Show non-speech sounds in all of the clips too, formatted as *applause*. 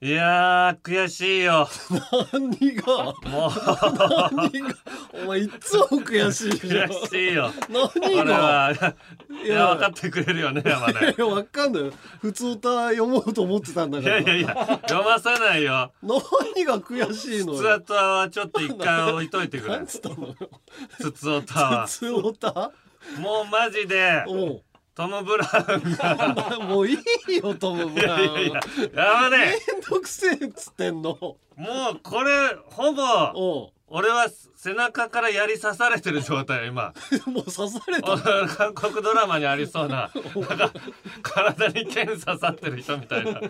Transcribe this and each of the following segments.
いやー悔しいよ。何が？もう。何が？お前いつも悔しい悔しいよ。何俺がは。いや分かってくれるよね山根。いやわかんない普通歌読もうと思ってたんだいから。やいやいや読まさないよ。何が悔しいのつつよおたはちょっと一回置いといてくれ。つったのよ？つつおたは。普通歌？もうマジで。おトム・ブラウンが。うもういいよトム・ブラウン。いやいや山根めんどくせえっつってんの。もうこれほぼ俺は背中から槍刺されてる状態よ今。もう刺された。韓国ドラマにありそうななんか体に剣刺さってる人みたいな。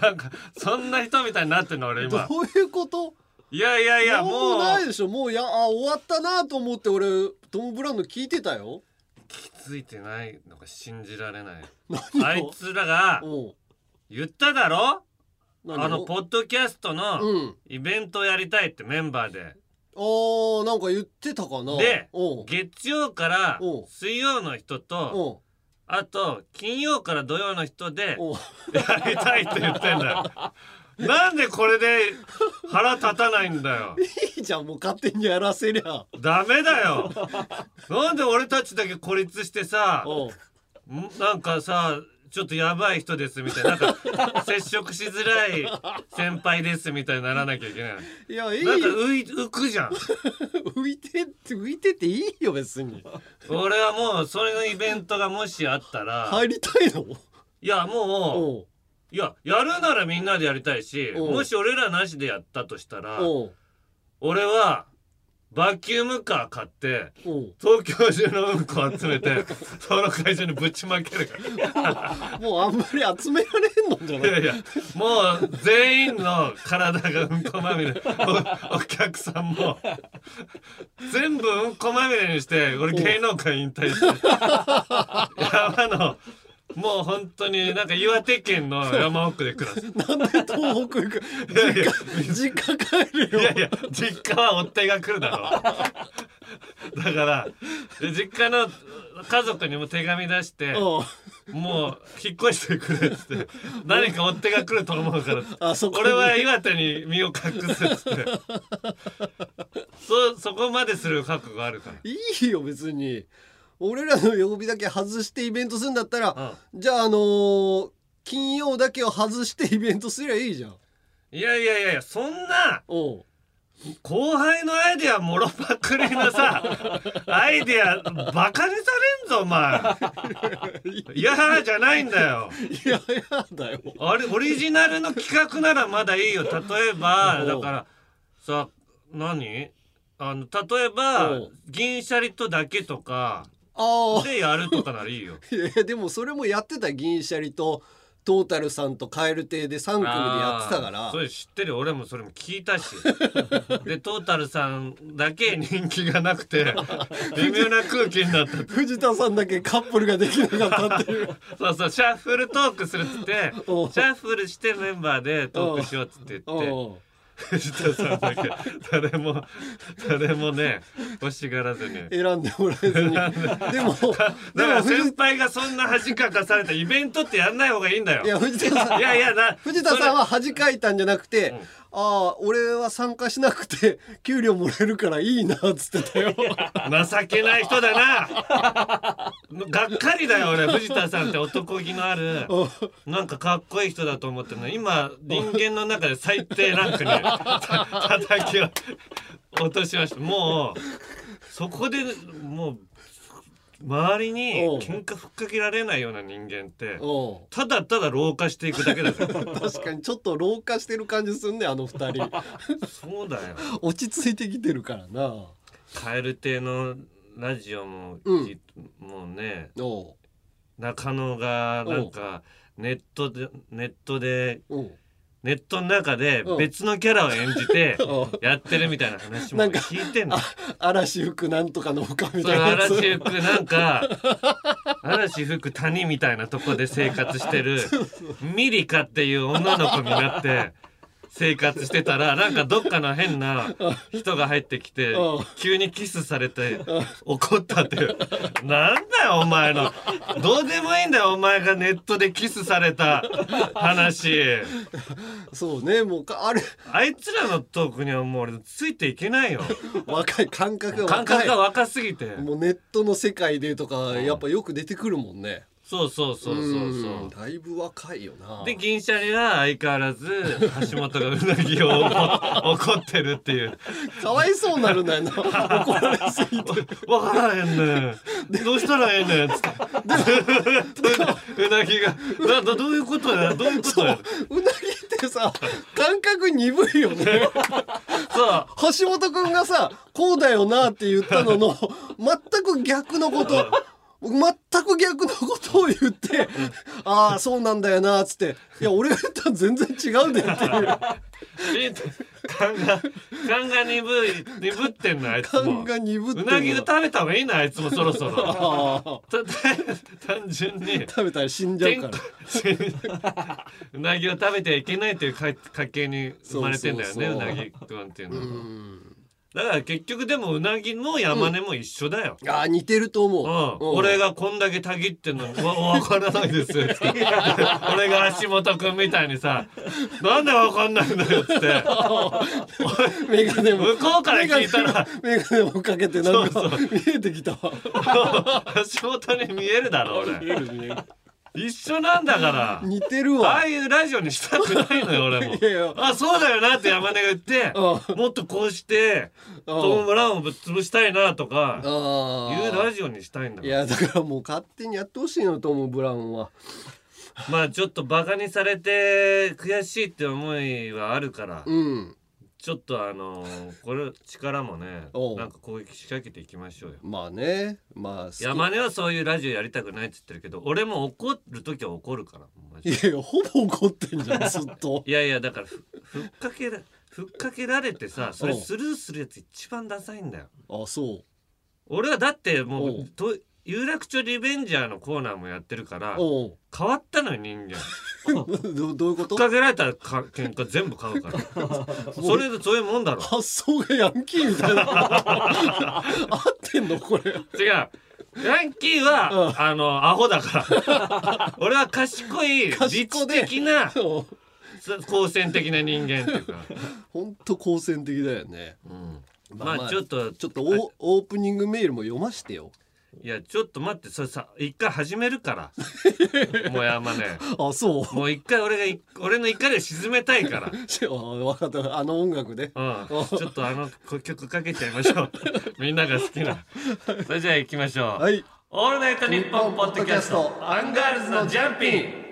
なんかそんな人みたいになってんの俺今。どういうこと？いやいやいやもうないでしょ。もうやあ終わったなと思って俺トム・ブラウンの聞いてたよ気づいてないのが信じられない。何あいつらが言っただろ？何あのポッドキャストのうん。イベントやりたいってメンバーで。あーなんか言ってたかな？で月曜から水曜の人とあと金曜から土曜の人でやりたいって言ってんだよ *laughs* なんでこれで腹立たないんだよ。いいじゃんもう勝手にやらせりゃ。ダメだよ。なんで俺たちだけ孤立してさなんかさちょっとやばい人ですみたいななんか接触しづらい先輩ですみたいにならなきゃいけない。いやいい。なんか浮い浮くじゃん。*laughs* 浮いて浮いてていいよ別に。俺はもうそれのイベントがもしあったら、入りたいの？いやもういややるならみんなでやりたいしおう。もし俺らなしでやったとしたらおう。俺はバキュームカー買っておう。東京中のうんこ集めて *laughs* その会社にぶちまけるから。*laughs* もうあんまり集められんのじゃない？いやいやもう全員の体がうんこまみれ。おお客さんも。全部うんこまみれにして俺芸能界引退して。*laughs* 山のもう本当になんか岩手県の山奥で暮らす。*laughs* なんで東北行く？いやいや実家帰るよ。いやいや実家は追っ手が来るだろだからで実家の家族にも手紙出してもう引っ越してくれっつって。何か追っ手が来ると思うからあそこに。俺は岩手に身を隠すっつって。そそこまでする覚悟あるから。いいよ別に俺らの曜日だけ外してイベントするんだったら、じゃああのー金曜だけを外してイベントすりゃいいじゃん。いやいやいやいやそんな後輩のアイデアもろパクリのさ *laughs* アイデアバカにされんぞお前。いやじゃないんだよ。いやいやだよ。あれオリジナルの企画ならまだいいよ。例えばだからさ何？あの例えば銀シャリとだけとかでやるとかならいいよ。*laughs* いやでもそれもやってた銀シャリとトータルさんとカエル亭で3組でやってたから。それ知ってる俺もそれも聞いたし。*laughs* でトータルさんだけ人気がなくて *laughs* 微妙な空気になった。藤田さんだけカップルができなかったっていう。そうそうシャッフルトークするっつってシャッフルしてメンバーでトークしようっつって言って藤田さんだけ誰も誰もね欲しがらずに。選んでもらえずにでもだから先輩がそんな恥かかされたイベントってやんない方がいいんだよ。いや藤田さんいやいやな藤田さんは恥かいたんじゃなくて、うんああ俺は参加しなくて *laughs* 給料もらえるからいいなっつってたよ。情けない人だな。がっかりだよ俺藤田さんって男気のある。なんかかっこいい人だと思ってるの。今人間の中で最低ランクにた *laughs* 叩きを落としました。もうそこでもう周りに喧嘩ふっかけられないような人間ってただただ老化していくだけだぞ。*laughs* 確かにちょっと老化してる感じすんねあの二人。そうだよ。落ち着いてきてるからな。蛙亭のラジオも、うん。じもうね中野がなんかネットでネットでネットの中でうん。別のキャラを演じて *laughs* やってるみたいな話もなんか聞いてんの。あ嵐吹くなんとかの丘みたいな嵐吹くなんか嵐吹く谷みたいなとこで生活してる *laughs* ミリカっていう女の子になって生活してたらなんかどっかの変な人が入ってきてうん。急にキスされて怒ったっていう。なんだよお前の。どうでもいいんだよお前がネットでキスされた話。そうねもうかあれ。あいつらのトークにはもう俺ついていけないよ。若い感覚が感若い。覚が若すぎて。もうネットの世界でとかやっぱよく出てくるもんねそうそうそうそうそう。うん。だいぶ若いよな。で銀シャリは相変わらず橋本がうなぎを怒 *laughs* 怒ってるっていう。かわいそうになるんだよな。怒られすぎてわからへんねん。どうしたらええねんつって。うなぎがなどどういうことや？どういうことや？うなぎってさ感覚鈍いよね。そう。橋本くんがさこうだよなって言ったのの全く逆のこと全く逆のことを言ってああそうなんだよなっつっていや俺が言ったら全然違うでっていう。勘が勘が鈍い鈍ってんのあいつも。うなぎ食べた方がいいなあいつもそろそろ。単純に。食べたら死んじゃうから。うなぎを食べてはいけないというか家系に生まれてんだよねそうなぎくんっていうのは。うんだから結局でもうなぎも山根も一緒だよ、ああ似てると思う。ん。う、うん。俺がこんだけたぎってんのにわわからないですって。*laughs* 俺が足元くんみたいにさなんでわかんないんだよっつって。メガネも。向こうから聞いたら。メガネもかけてなんかそう。見えてきたわ。*laughs* 足元に見えるだろ俺。見える見える一緒なんだから。似てるあわ。あいうラジオにしたくないのよ俺も。いやいや。あそうだよなって山根が言ってうもっとこうしてうんトム・ブラウンをぶっ潰したいなとかあいうラあジオにしたいんだいから。やだからもう勝手にやってほしいのトム・ブラウンは。まあちょっとバカにされて悔しいって思いはあるから。うんちょっとあのー *laughs* これ力もねなんか攻撃仕掛けていきましょうよ。まあね。まあ山根はそういうラジオやりたくないって言ってるけど俺も怒る時は怒るからいで。やいやほぼ怒ってんじゃん *laughs* ずっと。いやいやだからふふっかけらふっかけられてさそれスルーするやつ一番ダサいんだよ。あそ俺はだってもう。と有楽町リベンジャーのコーナーもやってるから変わったのよ人間。*laughs* どどういうこと？かけられたらか喧嘩全部買うから。*laughs* それでそういうもんだろ。発想がヤンキーみたいな。合ってんのこれ。違う。ヤンキーは、あのアホだから。*laughs* 俺は賢い賢理知で的な好戦的な人間っていうか、ほんと好戦的だよね。うん、まあまあまあちょっとちょっとオオープニングメールも読ましてよいやちょっと待ってそれさ一回始めるから。*laughs* もう山ねあそう？もう一回俺がい俺の怒りを鎮めたいから。*laughs* あ分 *laughs* かった。あの音楽で。うん、ちょっとあのこ曲かけちゃいましょう。みんなが好きな。それじゃあ行きましょう、はい。オールナイトニッポンポッドキャストアンガールズのジャンピン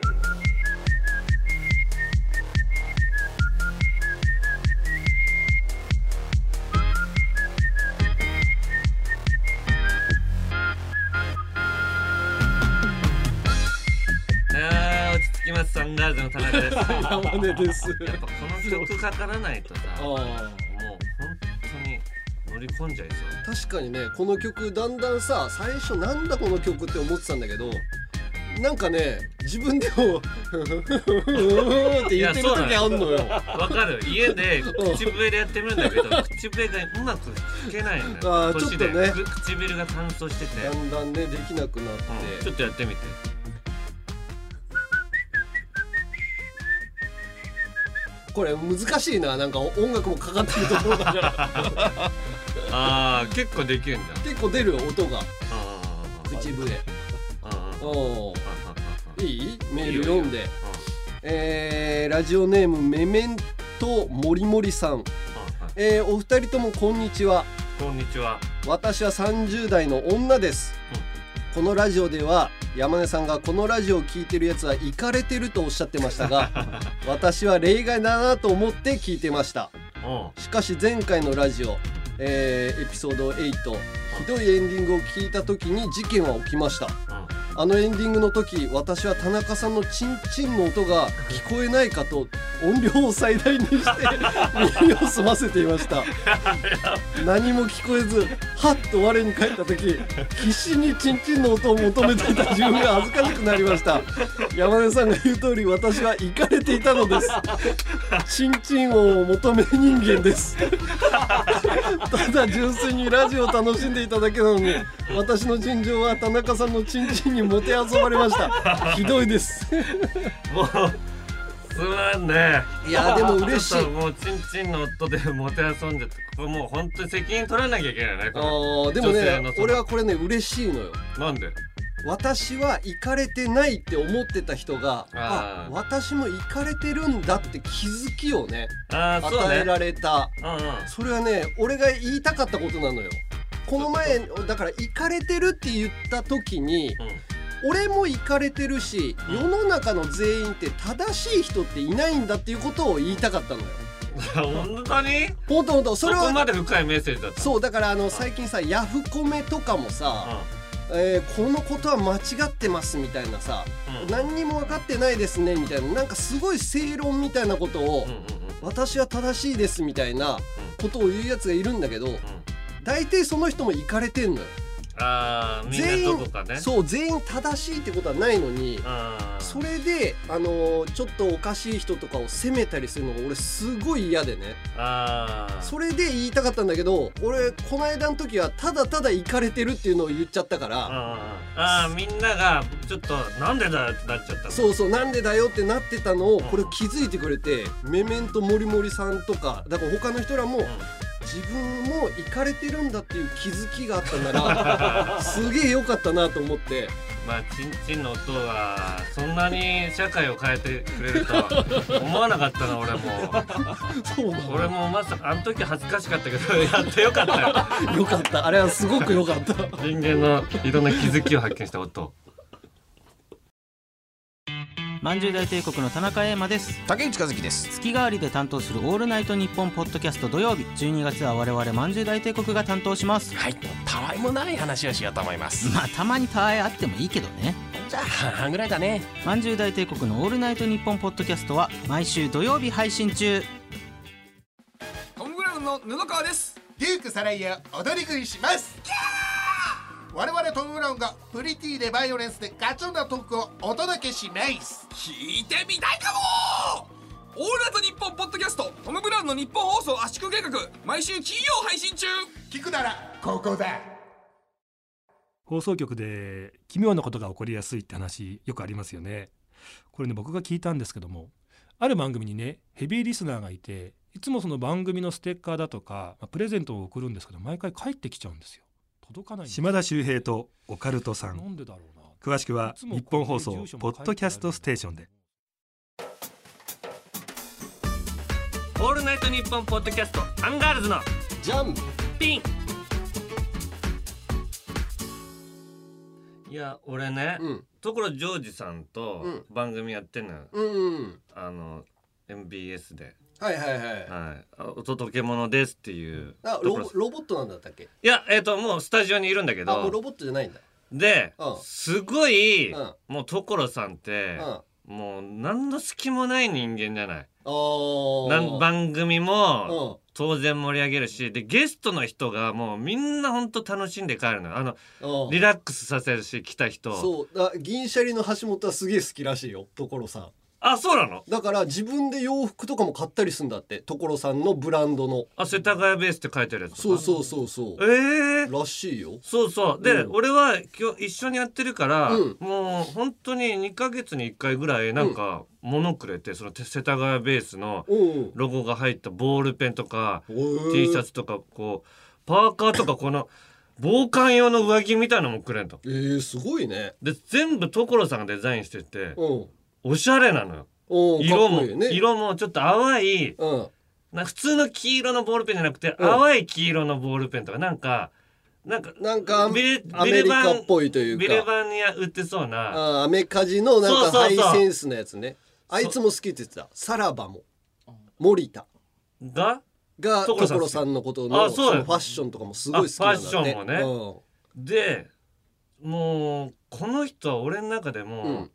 あー落ち着きますアンガールズの田中です。やっぱ山根ですこの曲かからないとさもうあ本当に乗り込んじゃいそう。確かにねこの曲だんだんさ最初なんだこの曲って思ってたんだけどなんかね自分でもふふふふふって言ってる時あんのよ。わかる。家で口笛でやってみるんだけど口笛がうまく吹けないんだよ。あちょっとね。く唇が乾燥してて、だんだんねできなくなって、うん。ちょっとやってみてこれ難しいななんか音楽もかかってるところだから。*laughs* あー結構できるんだ。結構出る音が。口笛。おいい？メール読んで。いえーラジオネームメメントもりもりさん、えーお二人ともこんにちは。こんにちは。私は30代の女です、このラジオでは山根さんがこのラジオを聞いてるやつはイかれてるとおっしゃってましたが *laughs* 私は例外だなと思って聞いてました。しかし前回のラジオ、えーエピソード8ひどいエンディングを聞いた時に事件は起きました。うんあのエンディングの時私は田中さんのチンチンの音が聞こえないかと音量を最大にして耳を澄ませていました。何も聞こえずはっと我に返った時必死にチンチンの音を求めていた自分が恥ずかしくなりました。山根さんが言う通り私はイかれていたのです。チンチンを求め人間です。ただ純粋にラジオを楽しんでいただけなのに私の尋常は田中さんのチンチンにもてあそばれました。ひどいです。もうすまんね。いやでも嬉しい。もうチンチンの夫でもてあそんでてこれもう本当に責任取らなきゃいけないねあーでもね俺はこれね嬉しいのよ。なんで？私は行かれてないって思ってた人があ私も行かれてるんだって気づきをね与えられた。うんうん。それはね俺が言いたかったことなのよ。この前だから行かれてるって言った時に俺も行かれてるし世の中の全員って正しい人っていないんだっていうことを言いたかったのよ。本当に？ほんとほんとそそこれはまで深いメッセージだったそうだからあの最近さヤフコメとかもさ、えーこのことは間違ってますみたいなさ、うん。うん何にも分かってないですねみたいななんかすごい正論みたいなことを、うんうんうん。私は正しいですみたいなことを言うやつがいるんだけどうん。大体その人も行かれてんのよあ全員ね。そう全員正しいってことはないのにそれであのーちょっとおかしい人とかを責めたりするのが俺すごい嫌でね。それで言いたかったんだけど俺この間の時はただただ行かれてるっていうのを言っちゃったから。あー。あーみんながちょっとなんでだってなっちゃったの？そうそうなんでだよってなってたのをうんこれ気づいてくれてメメントモリモリさんとかだから他の人らもうん自分も行かれてるんだっていう気づきがあったなら *laughs* すげえ良かったなと思って。まあチンチンの音はそんなに社会を変えてくれるとは思わなかったな俺も。*laughs* そうな俺もまさかあの時恥ずかしかったけど *laughs* やってよかったよ。よかった。あれはすごく良かった。人間のいろんな気づきを発見した音まんじゅう大帝国の田中英馬です。竹内和樹です。月替わりで担当する「オールナイトニッポン」ポッドキャスト土曜日。12月は我々まんじゅう大帝国が担当します。はい。たわいもない話をしようと思います。まあたまにたわいあってもいいけどね。じゃあ半々ぐらいだね。まんじゅう大帝国の「オールナイトニッポン」ポッドキャストは毎週土曜日配信中。トム・ブラウンの布川です。デュークサライヤ踊り食いします我々トム・ブラウンがプリティでバイオレンスでガチョンなトークをお届けします。聞いてみたいかも！オールナイトニッポンポッドキャストトム・ブラウンのニッポン放送圧縮計画毎週金曜配信中。聞くならここだ。放送局で奇妙なことが起こりやすいって話よくありますよね。これね僕が聞いたんですけどもある番組にねヘビーリスナーがいていつもその番組のステッカーだとか、まあプレゼントを送るんですけど毎回帰ってきちゃうんですよ島田秀平とオカルトさなんんでだろうな。詳しくは日本放送ポッドキャストステーションで。オールナイトニッポンポッドキャストアンガールズのジャンピン。いや俺ね、うん。所ジョージさんとうん。番組やってんのよ、うんうんあの MBS ではいはいはい。はい。あお届け物ですっていうあロボ所ロボットなんだったっけ？いやえっ、ともうスタジオにいるんだけど。あもうロボットじゃないんだ。で、うん。すごい、うん。もう所さんってうん、あもう何の隙もない人間じゃない。ー。なん番組もうん。当然盛り上げるしでゲストの人がもうみんなほんと楽しんで帰るのよ。あのうん。リラックスさせるし来た人そう。だ銀シャリの橋本はすげえ好きらしいよ所さんあそうなの？だから自分で洋服とかも買ったりするんだって。所さんのブランドの。あ世田谷ベースって書いてるやつそうそうそうそう。ええー、らしいよ。そうそう。で、うん。俺は今日一緒にやってるから、うん。もう本当に2ヶ月に1回ぐらいなんか物くれて、その世田谷ベースのうんロゴが入ったボールペンとか、うん T シャツとかこうパーカーとかこの防寒用の上着みたいのもくれんと。えー、すごいね。で全部所さんがデザインしててうんおしゃれなのよ。うん色もね。色もちょっと淡いうん。な普通の黄色のボールペンじゃなくて、うん。淡い黄色のボールペンとかなんかなんかなんかアビレアメリカっぽいというビレかバンに売ってそうな。あアメカジのなんかハイセンスなやつね。あいつも好きって言ってた。さらばも。森田。がが所さん所さんのことのあそうのファッションとかもすごい好きなんだって。あファッションもね。うんでもうこの人は俺の中でも、うん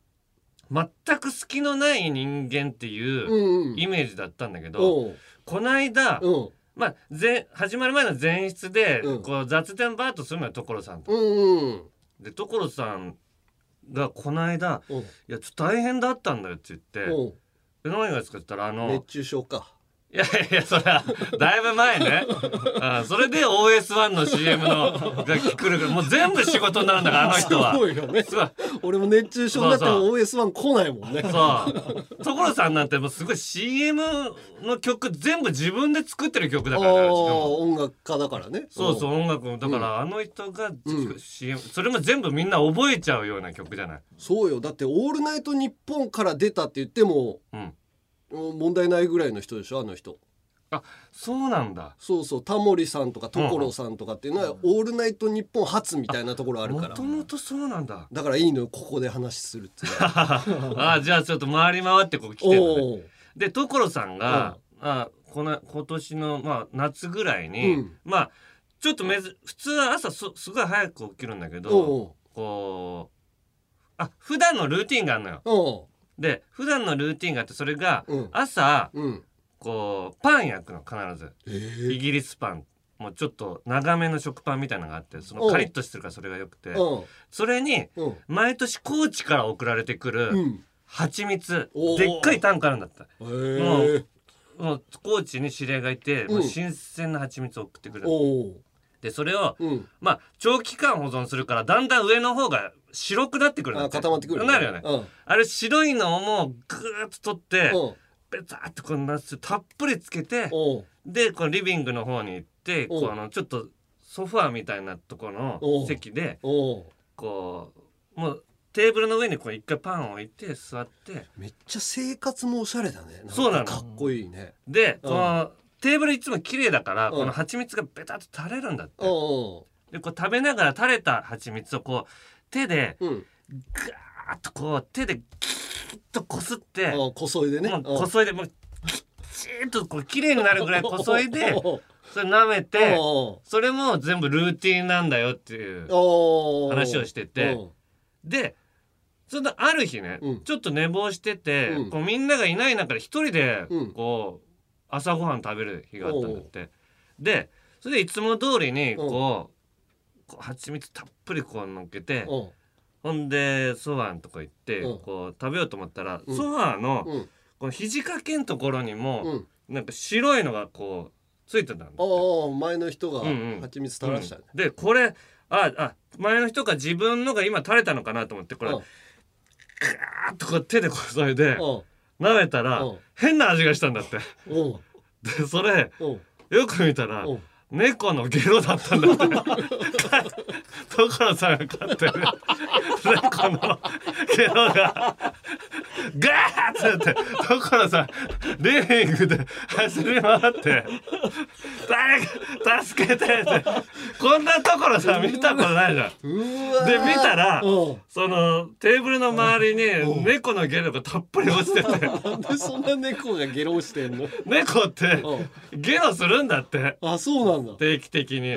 全く隙のない人間ってういうイメージだったんだけど、おう。この間、うん。まあ、前始まる前の前室で、うん。こう雑談バーッとするのよ所さんと。うんうん。で所さんがこの間うん「いやちょっと大変だったんだよ」って言っておう「え何がですか?」って言ったらあの熱中症かいやいやそれはだいぶ前ね。あそれで OS1 の CM のが来るからもう全部仕事になるんだからあの人は。すごいよね。すごい。俺も熱中症になっても OS1 来ないもんね。そう。所さんなんてもうすごい CM の曲全部自分で作ってる曲だからね音楽家だからね。そうそう音楽もだからあの人が CM、それも全部みんな覚えちゃうような曲じゃない。そうよ。だって「オールナイトニッポン」から出たって言ってもうん問題ないぐらいの人でしょあの人。そうなんだ。そうそう。タモリさんとか所さんとかっていうのは「オールナイトニッポン」初みたいなところあるから。もともとそうなんだ。だからいいのよここで話するっていう。*laughs* あじゃあちょっと回り回ってこう来てるで所さんが、あこの今年の、まあ、夏ぐらいに、うん。まあちょっとめず普通は朝すすごい早く起きるんだけどこうあ普段のルーティンがあるのよ。で普段のルーティンがあってそれが、うん。朝うん。こうパン焼くの必ず。え。イギリスパン。もうちょっと長めの食パンみたいなのがあってそのうん。カリッとしてるからそれがよくて。うん。それにうん。毎年高知から送られてくるうん。蜂蜜。おー。でっかいタンクあるんだった。へもえうもう高知に知り合いがいて、うん。もう新鮮な蜂蜜を送ってくれる。でそれをうん。まあ長期間保存するからだんだん上の方が白くなってくるんだあって固まってくるなるよね、うん。あれ白いのをもうグーッと取ってうん。ベターってこんなたっぷりつけておうでこのリビングの方に行ってうん。こうあのちょっとソファーみたいなところうん。の席でおうこうもうテーブルの上にこう一回パンを置いて座って。めっちゃ生活もおしゃれだね。かそうなの。かっこいいね。でうん。このテーブルいつも綺麗だからうん。この蜂蜜がベタッと垂れるんだって。おうでこう食べながら垂れた蜂蜜をこう手でうん。ガーッとこう手でキーッとこすってこそいでね。こそいでもうきちーっとこう綺麗になるぐらいこそいで *laughs* それ舐めてそれも全部ルーティンなんだよっていう話をしてて。でそのある日ね、うん。ちょっと寝坊してて、うん。こうみんながいない中で一人でうん。こう朝ごはん食べる日があったんだって。でそれでいつも通りにこう蜂蜜たっぷりこう乗っけて、おうほんでソファーのとこ行って、うん。こう食べようと思ったら、うん。ソファーの、うん。この肘掛けんところにも、うん。なんか白いのがこうついてたんだって。おう前の人がうんうん。蜂蜜垂らしたねうん。でこれああ前の人が自分のが今垂れたのかなと思ってこれ、うん。ガーッとこう手でこそいでおう舐めたらうん。変な味がしたんだって。おうでそれおうよく見たらおう猫のゲロだったんだって。*laughs* *laughs* 所さんが飼ってる猫のゲロがガーッって所さんリビングで走り回って「誰か助けて!」ってこんな所さん見たことないじゃん。で見たらそのテーブルの周りに猫のゲロがたっぷり落ちてて。なんでそんな猫がゲロしてんの？猫ってうん。ゲロするんだって。あそうなんだ。定期的に。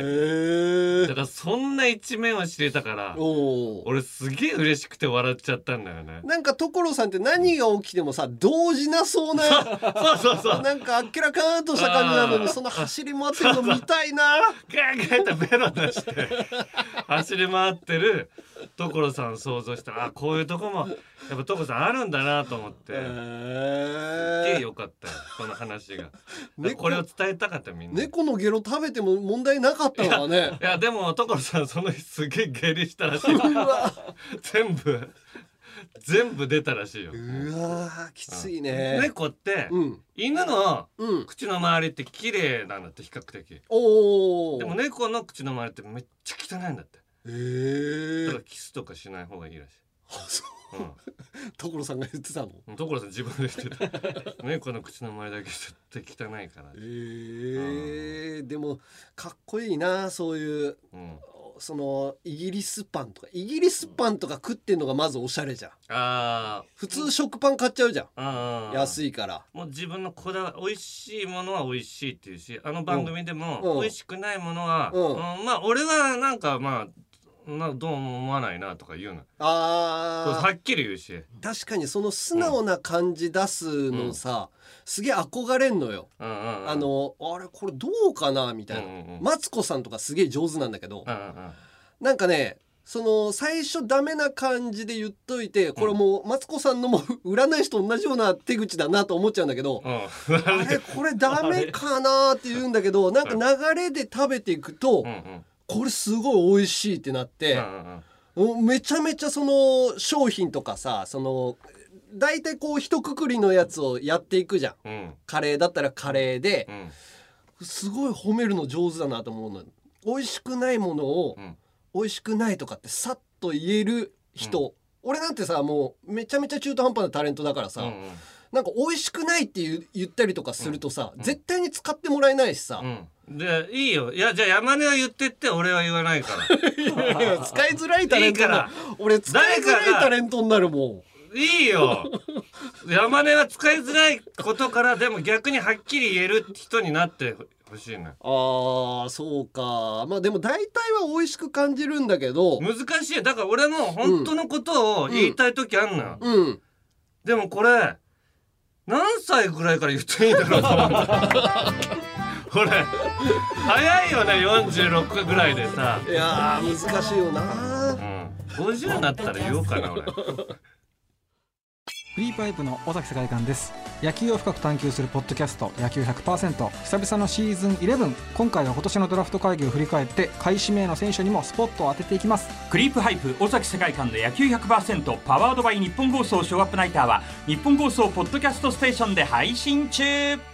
だからそんな一面を知れたから俺すげえ嬉しくて笑っちゃったんだよね。なんか所さんって何が起きてもさ動じなそうなそうそうそう。なんかあっけらかんとした感じなのにその走り回ってるの見たいなガーガーってベロ出して走り回ってる所さん想像したあこういうとこもやっぱ所さんあるんだなと思って。すっげえよかったよこの話が。*laughs* 猫これを伝えたかったみんな。猫のゲロ食べても問題なかったのはねいやでも所さんその日すげえ下痢したらしい。*laughs* 全部全部出たらしいよ。うわーきついね猫ってうん犬のうん口の周りって綺麗なんだって比較的。おおでも猫の口の周りってめっちゃ汚いんだって。へえだからキスとかしない方がいいらしい。所さんが言ってたの？うん。所さん自分で言ってた。*laughs* 猫の口の周りだけ絶対汚いから。えー、でもかっこいいなそういううん。そのイギリスパンとかイギリスパンとか食ってんのがまずおしゃれじゃんああ。普通食パン買っちゃうじゃんああ。安いからもう自分のこだわ美味しいものは美味しいっていうしあの番組でうんも美味しくないものは、うんうんまあ俺はなんかまあなどうも思わないなとか言うの。あはっきり言うし。ー確かにその素直な感じ出すのさ、すげえ憧れんのよ、うんうんうん。あのあれこれどうかなみたいな、うんうんうん。マツコさんとかすげえ上手なんだけど、うんうんなんかねその最初ダメな感じで言っといてこれもうマツコさんのも占い師と同じような手口だなと思っちゃうんだけど、うん。あれこれダメかなって言うんだけどなんか流れで食べていくと、うんうんこれすごい美味しいってなって、うんめちゃめちゃその商品とかさその大体こう一括りのやつをやっていくじゃん。うん。カレーだったらカレーでう、ん。すごい褒めるの上手だなと思うの美味しくないものを、うん。美味しくないとかってさっと言える人、俺なんてさもうめちゃめちゃ中途半端なタレントだからさ、うんなんか美味しくないって言ったりとかするとさ、絶対に使ってもらえないしさ、うん。でいいよ。いやじゃあ山根は言ってって俺は言わないから。*laughs* 使いづらいタレント俺使いづらいタレントになるもん。いいよ。山根は使いづらいことからでも逆にはっきり言える人になってほしいのよ。あーそうか。まあでも大体は美味しく感じるんだけど。難しいだから俺も本当のことを言いたい時あんのよ、うん。でもこれ何歳ぐらいから言っていいんだろうと思うんだ俺早いよね46ぐらいでさ。いやー難しいよな。うん。50になったら言おうかな俺クリープハイプの尾崎世界観です。野球を深く探求するポッドキャスト野球100%久々のシーズン11今回は今年のドラフト会議を振り返って下位指名の選手にもスポットを当てていきます。クリープハイプ尾崎世界観で野球100% powered by ニッポン放送ショーアップナイターはニッポン放送ポッドキャストステーションで配信中。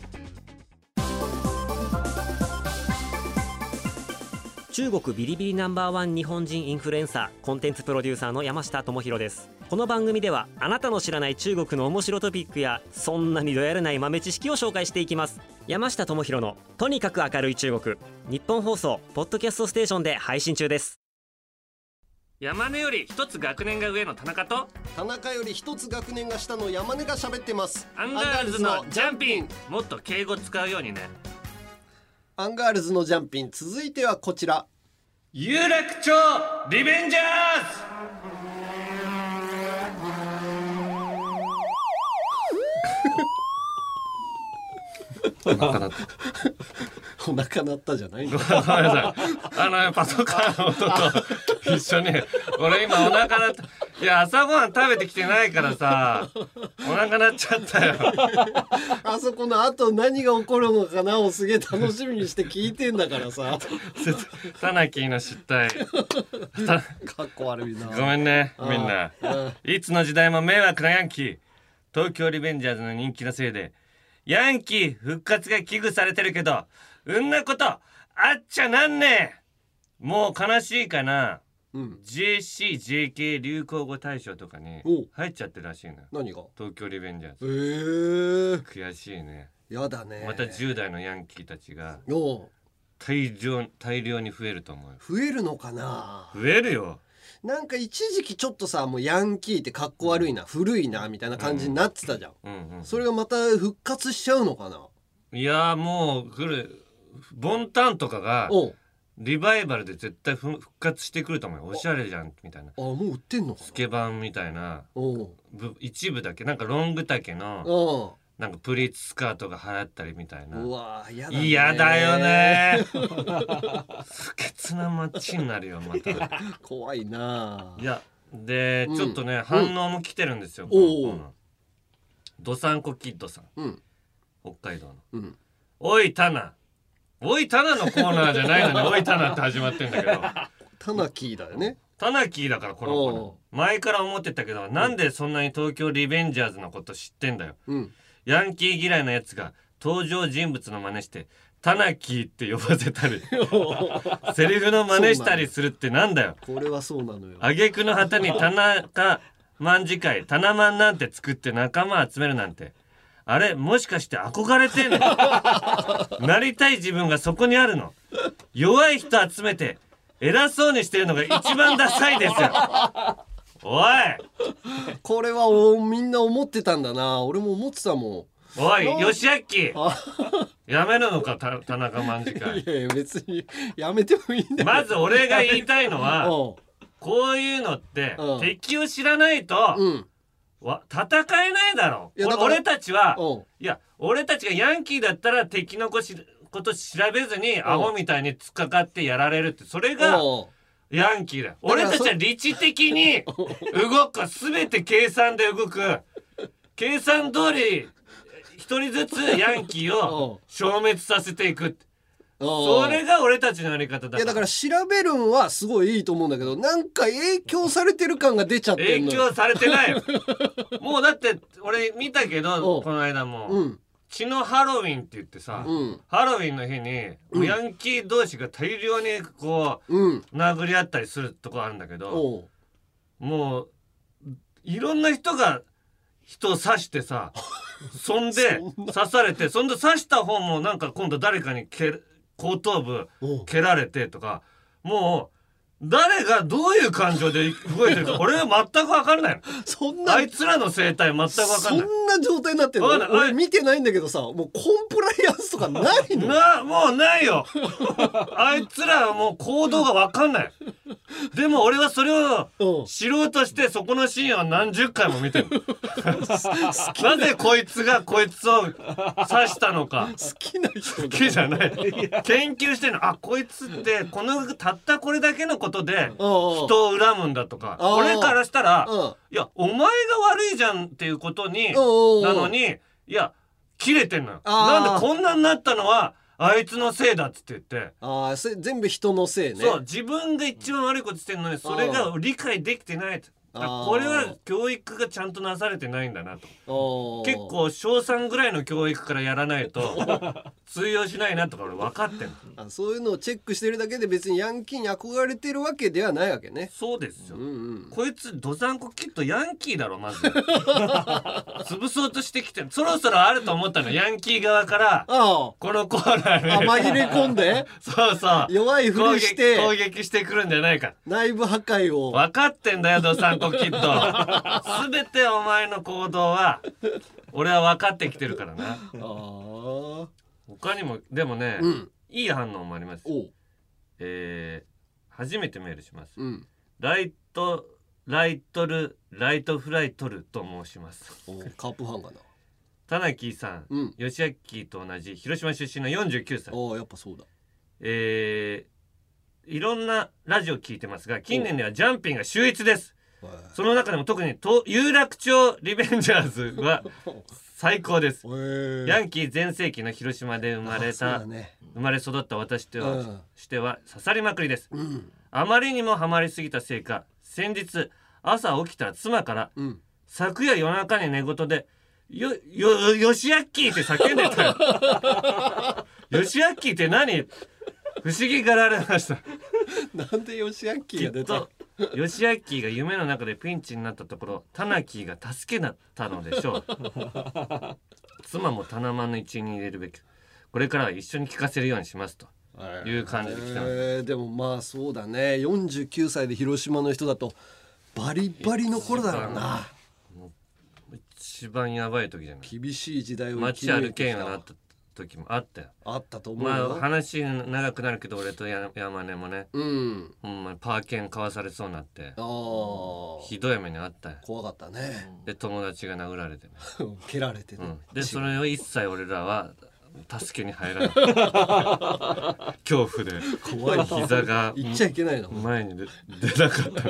中国ビリビリナンバーワン日本人インフルエンサーコンテンツプロデューサーの山下智博です。この番組ではあなたの知らない中国の面白トピックやそんなにどやれない豆知識を紹介していきます。山下智博のとにかく明るい中国。ニッポン放送ポッドキャストステーションで配信中です。山根より一つ学年が上の田中と田中より一つ学年が下の山根が喋ってます。アンガールズのジャンピン。もっと敬語使うようにねアンガールズのジャンピン続いてはこちら。有楽町リベンジャーズ。お腹鳴った。お腹鳴ったじゃないの？ごめんなさい。あのパトカーの音と一緒に。俺今お腹鳴った。いや朝ごはん食べてきてないからさお腹鳴っちゃったよ。あそこの後何が起こるのかなをすげえ楽しみにして聞いてんだからさ。タナキーの失態たかっこ悪いなごめんねみんな。あ。いつの時代も迷惑なヤンキー。東京リベンジャーズの人気のせいでヤンキー復活が危惧されてるけどうんなことあっちゃなんねえ。もう悲しいかな、JCJK 流行語大賞とかに入っちゃってるらしいのよ。何が？東京リベンジャーえズ、ー、悔しいね。やだね。また10代のヤンキーたちが大量大量に増えると思うよ。増えるのかな？増えるよ。なんか一時期ちょっとさもうヤンキーってかっこ悪いな、古いなみたいな感じになってたじゃん、うんうん。それがまた復活しちゃうのかな？いやーもう来る。ボンタンとかがおうリバイバルで絶対ふ復活してくると思うよ。おしゃれじゃんみたいな。あもう売ってんのかスケバンみたいな。おう。ぶ一部だけ。なんかロング丈のおなんかプリーツスカートが流行ったりみたいな。うわーやだね嫌だよね不潔な街になるよまた。*laughs* 怖いないやで、うん。ちょっとねうん。反応も来てるんですよ、このコーナードサンコキッドさん、うん。北海道の。うん。おいタナおいタナのコーナーじゃないのにおいタナって始まってんだけど。タナキーだよね。タナキーだからこの前から思ってたけどなんでそんなに東京リベンジャーズのこと知ってんだよ。うん。ヤンキー嫌いなやつが登場人物の真似してタナキーって呼ばせたり *laughs* セリフの真似したりするってなんだよ。これはそうなのよ。挙句の果てに田中卍会タナマンなんて作って仲間集めるなんてあれもしかして憧れてんの？*laughs* なりたい自分がそこにあるの？弱い人集めて偉そうにしてるのが一番ダサいですよ。おい！これはおみんな思ってたんだな。俺も思ってたもおいなん吉明やめるのかた田中卍んい会やいや別にやめてもいいんだよ。まず俺が言いたいのはお *laughs* こういうのってうん。敵を知らないとわ戦えないだろ。いやだから俺俺たちはいや俺たちがヤンキーだったら敵のこしこと調べずにアホみたいに突っかかってやられるってそれがおヤンキーだ。俺たちは理知的に動く。全て計算で動く。計算通り一人ずつヤンキーを消滅させていくそれが俺たちのやり方だいやだから調べるんはすごいいいと思うんだけどなんか影響されてる感が出ちゃって影んのよ。響されてないよ。*laughs* もうだって俺見たけどこの間も、うん。血のハロウィンって言ってさ、うん。ハロウィンの日に、うん。ヤンキー同士が大量にこう、うん。殴り合ったりするとこあるんだけどもういろんな人が人を刺してさ *laughs* そんで刺されてそんで刺した方もなんか今度誰かに蹴後頭部蹴られてとかもう誰がどういう感情で動いてるか俺は全く分かんないの。そんなあいつらの生態全く分かそんない。んな状態になってるの？俺見てないんだけどさもうコンプライアンスとかないの？なもうないよ。*laughs* あいつらはもう行動が分かんない。でも俺はそれを知ろうとしてそこのシーンを何十回も見てる。なぜこいつがこいつを刺したのか。好きな人好きじゃない。研究してんの。あこいつってこのたったこれだけのことで人を恨むんだとか。俺からしたらうん。いやお前が悪いじゃんっていうことになのにいや切れてんのよ。なんでこんなになったのはあいつのせいだっつって言って。ああそれ全部人のせいね。そう自分が一番悪いことしてんのにそれが理解できてないとあこれは教育がちゃんとなされてないんだなと。結構小3ぐらいの教育からやらないと *laughs* 通用しないなとか俺分かってんの。あそういうのをチェックしてるだけで別にヤンキーに憧れてるわけではないわけね。そうですよ、うんうん。こいつドサンコきっとヤンキーだろまず *laughs* 潰そうとしてきてそろそろあると思ったのヤンキー側から。このコーナーにあ紛れ込んで？*laughs* そうそう。弱いふりして。攻撃攻撃してくるんじゃないか。内部破壊を。分かってんだよドサンコキッド。全てお前の行動は俺は分かってきてるからな。他にもでもね、うん。いい反応もあります。えー初めてメールします、うん。ライトライトルライトフライトルと申します。カープファンかな。田中さん、うん。吉明と同じ広島出身の49歳。ああやっぱそうだ。えーいろんなラジオ聞いてますが近年ではジャンピンが秀逸ですその中でも特にと有楽町リベンジャーズは最高です。ヤンキー全盛期の広島で生まれた、だね。生まれ育った私としては刺さりまくりです、うん。あまりにもハマりすぎたせいか先日朝起きたら妻から、うん。昨夜夜中に寝言で「よよよしあっきー」って叫んでたよ。*laughs* よしあっきーって何？不思議がられました。なんでヨシアッキきっーが出たとヨシアッキーが夢の中でピンチになったところタナキーが助けなったのでしょう。妻もタナマンの一員に入れるべくこれからは一緒に聞かせるようにしますと。いう感じで来たのえー。でもまあそうだね。49歳で広島の人だとバリバリの頃だろうな一番やばい時じゃない。厳しい時代を生き街歩けんようになった時もあったよ。あったと思うまよ、あ話長くなるけど俺とや山根もね。うん。ほんパーケン買わされそうになって。ひどい目にあったよ。怖かったね。で友達が殴られてね。*laughs* 蹴られてね、うん、でそれを一切俺らは助けに入らない。*laughs* 恐怖で。怖い膝が言っちゃいけないの？前に出出なかった。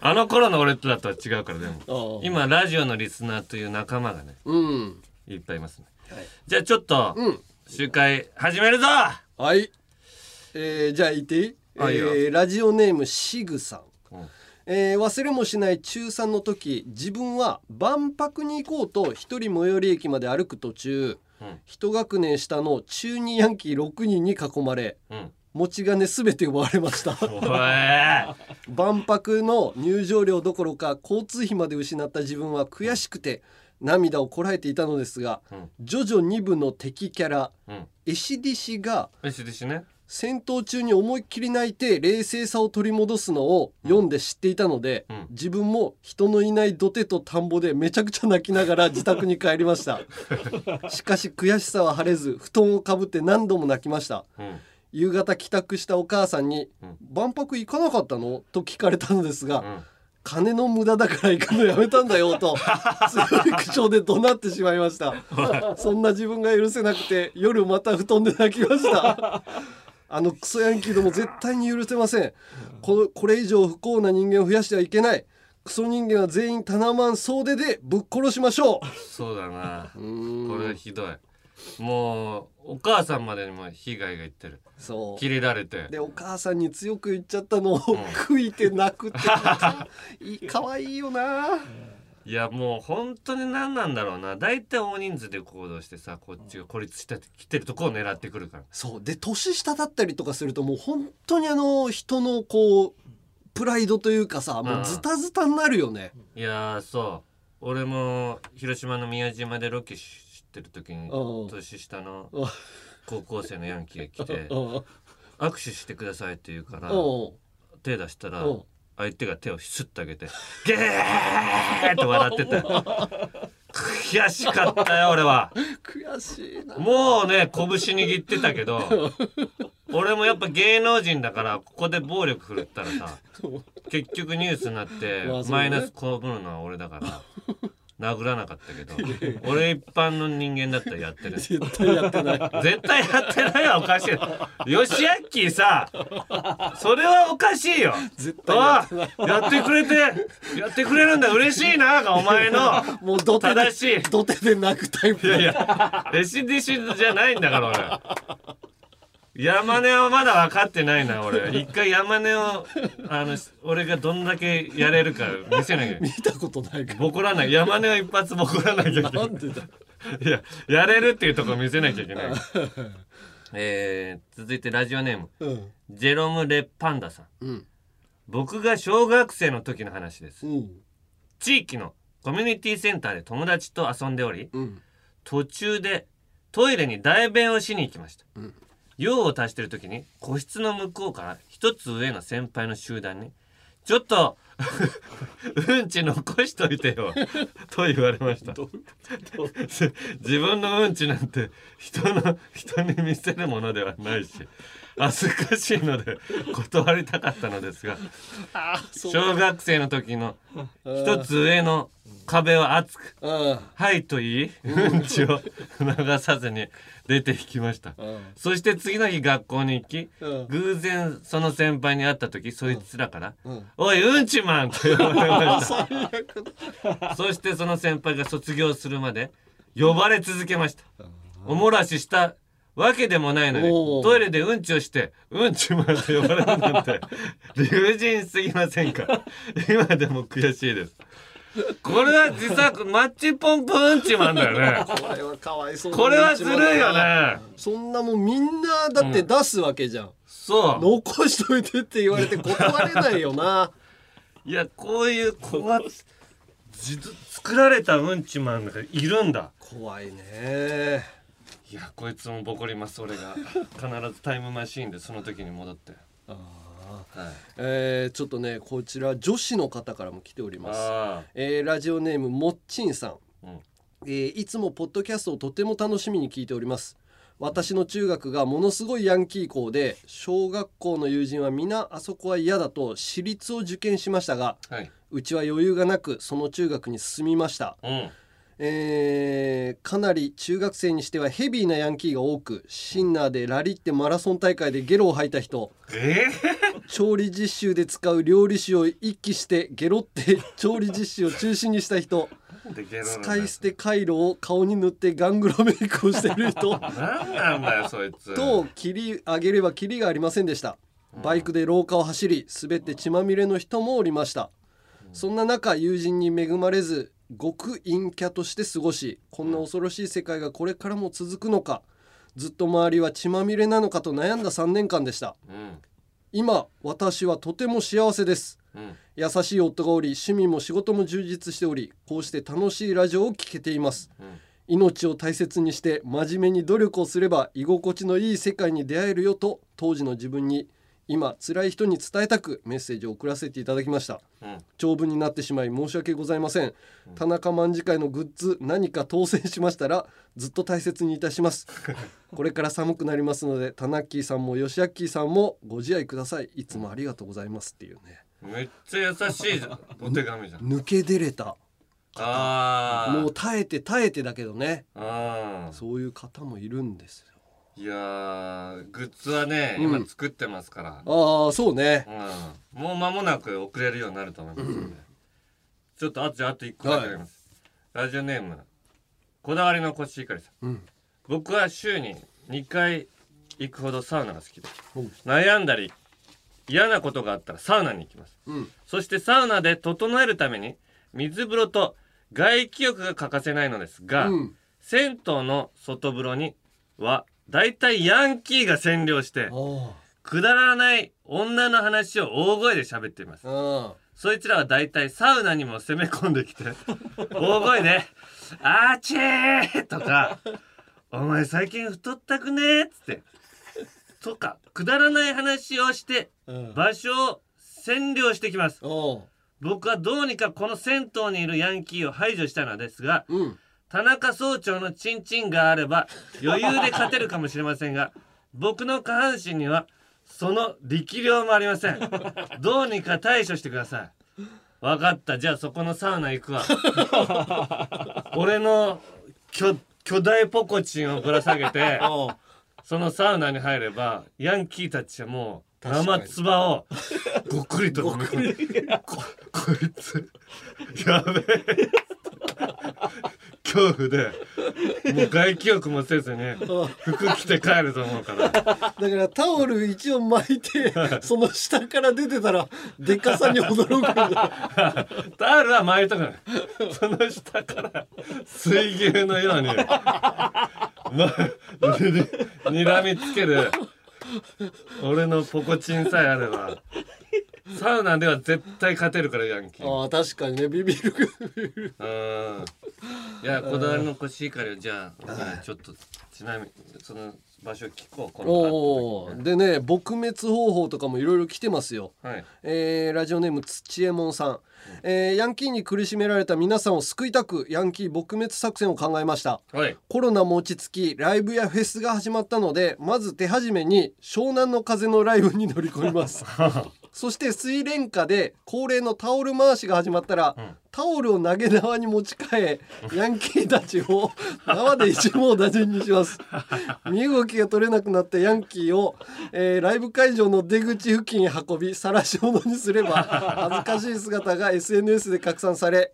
あの頃の俺とだとは違うからでも。今ラジオのリスナーという仲間がねうん。いっぱいいますね。はいじゃあちょっと、うん。集会始めるぞ！はい。えー、じゃあ言っていい？えーラジオネームシグさん。うん。えー忘れもしない中3の時自分は万博に行こうと一人最寄り駅まで歩く途中うん。一学年下の中二ヤンキー6人に囲まれうん。持ち金すべて奪われました。万博の入場料どころか交通費まで失った自分は悔しくて涙をこらえていたのですが、ジョジョ2部の敵キャラ、うん。エシディシがエシディシね。戦闘中に思いっきり泣いて冷静さを取り戻すのを読んで知っていたので、自分も人のいない土手と田んぼでめちゃくちゃ泣きながら *laughs* 自宅に帰りました。しかし悔しさは晴れず布団をかぶって何度も泣きました。うん。夕方帰宅したお母さんに「万博行かなかったの?」と聞かれたのですが、金の無駄だから行くのやめたんだよと *laughs* 強い口調で怒鳴ってしまいました。そんな自分が許せなくて夜また布団で泣きました。あのクソヤンキーども絶対に許せません。このこれ以上不幸な人間を増やしてはいけない。クソ人間は全員タナマン総出でぶっ殺しましょう。そうだな。これはひどいもうお母さんまでにも被害がいってる。そう。切れられて。でお母さんに強く言っちゃったのを悔いて泣くってかわいいよな。いやもう本当に何なんだろうな。大体大人数で行動してさこっちが孤立してきてるとこを狙ってくるから。そう。で年下だったりとかするともう本当にあの人のこうプライドというかさもうズタズタになるよね、いやーそう。俺も広島の宮島でロケししてる時にうん年下のうん。高校生のヤンキーが来てうん。握手してくださいって言うからうん。手出したらうん。相手が手をスッと上げてゲー!って笑ってたよ悔しかったよ俺は。悔しいな。もうね拳握ってたけど俺もやっぱ芸能人だからここで暴力振るったらさ結局ニュースになってマイナス被るのは俺だから殴らなかったけど俺一般の人間だったらやってる。絶対やってない。絶対やってないよおかしいよ。しあっきーさそれはおかしいよ。絶対やってやってくれてやってくれるんだ。嬉しいながお前の。もう土手で正しい。土手で泣くタイプいやいやレシディシじゃないんだから俺山根はまだ分かってないな俺。一回山根をあの俺がどんだけやれるか見せなきゃ。見たことないから。ボコらない。山根を一発ボコらなきゃいけない。なんでだ？いややれるっていうところ見せなきゃいけない。えー、続いてラジオネーム、うん。ジェロム・レッパンダさん、うん。僕が小学生の時の話です、うん。地域のコミュニティセンターで友達と遊んでおり、うん。途中でトイレに代弁をしに行きました、うん用を足してる時に個室の向こうから一つ上の先輩の集団に「ちょっと *laughs* うんち残しといてよ」*laughs* と言われました。*laughs* 自分のうんちなんて人の人に見せるものではないし恥ずかしいので断りたかったのですが小学生の時の一つ上の壁は厚く「はい」と言いうんちを流さずに出て行きました。そして次の日学校に行きうん。偶然その先輩に会った時そいつらからうん「おいうんちマン!」と呼ばれまし最た。*laughs* そしてその先輩が卒業するまで呼ばれ続けました。おもらししたわけでもないのにトイレでうんちをしてうんちマンと呼ばれるなんて理不尽すぎませんか？今でも悔しいですこれは自作マッチポンプうんちマンだよね。これはかわいそうな。これはずるいよね。そんなもんみんなだって出すわけじゃん、そう。残しといてって言われて断れないよな。*laughs* いやこういう怖自作られたうんちマンがいるんだ。怖いね。いやこいつもボコります俺が。必ずタイムマシーンでその時に戻ってはい。えーちょっとねこちら女子の方からも来ております。あえーラジオネームもっちんさん、うん。えーいつもポッドキャストをとても楽しみに聞いております。私の中学がものすごいヤンキー校で小学校の友人は皆あそこは嫌だと私立を受験しましたがはい。うちは余裕がなくその中学に進みました、うんえーかなり中学生にしてはヘビーなヤンキーが多くシンナーでラリってマラソン大会でゲロを吐いた人。え調理実習で使う料理酒を一気してゲロって調理実習を中止にした人。使い捨て回路を顔に塗ってガングロメイクをしている人。なんなんだよそいつ。と切り上げれば切りがありませんでした。バイクで廊下を走り滑って血まみれの人もおりました。そんな中友人に恵まれず極陰キャとして過ごしこんな恐ろしい世界がこれからも続くのかずっと周りは血まみれなのかと悩んだ3年間でした。うん。今私はとても幸せです。うん。優しい夫がおり趣味も仕事も充実しておりこうして楽しいラジオを聴けています、命を大切にして真面目に努力をすれば居心地のいい世界に出会えるよと当時の自分に今辛い人に伝えたくメッセージを送らせていただきました。うん。長文になってしまい申し訳ございません、田中卍会のグッズ何か当選しましたらずっと大切にいたします。*laughs* これから寒くなりますのでタナッキーさんもヨシアッキーさんもご自愛ください。いつもありがとうございますっていうね。めっちゃ優しいじゃん。お手紙じゃん。抜け出れたあー。もう耐えて耐えてだけどね。あそういう方もいるんですよ。ーいやーグッズはね、うん。今作ってますから。ああそうね。うん、もう間もなく送れるようになると思いますので、ちょっとあとああと1個だけあります、ラジオネームこだわりのコシヒカリさん、うん。僕は週に2回行くほどサウナが好きでう。ん悩んだり嫌なことがあったらサウナに行きます。うん。そしてサウナで整えるために水風呂と外気浴が欠かせないのですが、うん。銭湯の外風呂にはだいたいヤンキーが占領してくだらない女の話を大声で喋っています。そいつらはだいたいサウナにも攻め込んできて *laughs* 大声で「あーちー!」とか「お前最近太ったくねー」っつってとかくだらない話をして場所を占領してきます。僕はどうにかこの銭湯にいるヤンキーを排除したのですが、田中総長のチンチンがあれば余裕で勝てるかもしれませんが僕の下半身にはその力量もありません。どうにか対処してください。分かった。じゃあそこのサウナ行くわ。俺の巨巨大ポコチンをぶら下げて *laughs* そのサウナに入ればヤンキーたちはもう生唾をごっくりと飲み込むこ *laughs* こいつ。やべえ恐怖でもう外気浴もせずに *laughs* 服着て帰ると思うから。だからタオル一応巻いて *laughs* その下から出てたらでかさに驚くんだ。*laughs* タオルは巻いとかない。その下から水牛のように、ま、ににらみつける俺のポコチンさえあればサウナでは絶対勝てるからヤンキー。ああ確かにね。ビビる。うん。いやこだわりのコシヒカリをじゃあちょっとちなみにその場所聞こうこのおおでね撲滅方法とかもいろいろ来てますよ、はい。えーラジオネーム土右衛門さん、えーヤンキーに苦しめられた皆さんを救いたくヤンキー撲滅作戦を考えました。はい。コロナも落ち着きライブやフェスが始まったのでまず手始めに湘南の風のライブに乗り込みます *laughs* そして水蓮花で恒例のタオル回しが始まったら、タオルを投げ縄に持ち替えヤンキーたちを縄で一網打尽にします。*laughs* 身動きが取れなくなったヤンキーを、えーライブ会場の出口付近へ運び晒し物にすれば *laughs* 恥ずかしい姿が SNS で拡散され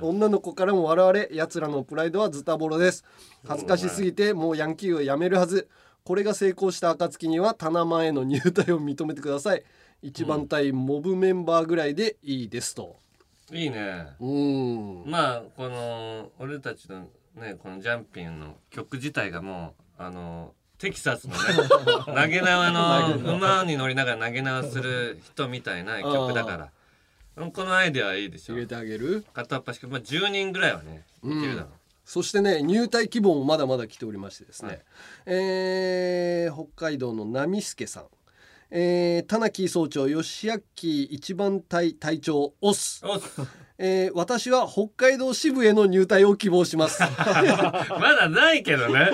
女の子からも笑われ奴らのプライドはズタボロです。恥ずかしすぎてもうヤンキーをやめるはず。これが成功した暁には棚前への入隊を認めてください一番隊モブメンバーぐらいでいいですと。いいね。うん。まあこの俺たちのねこのジャンピンの曲自体がもうあのテキサスのね *laughs* 投げ縄の馬に乗りながら投げ縄する人みたいな曲だから。このアイデアはいいでしょ。入れてあげる？片っ端から、まあ、10人ぐらいはねいけるだろう、そしてね入隊希望もまだまだ来ておりましてですね、えー北海道の波助さんえー、田中総長吉明一番隊隊長オス。オスえー私は北海道支部への入隊を希望します。*laughs* まだないけどね。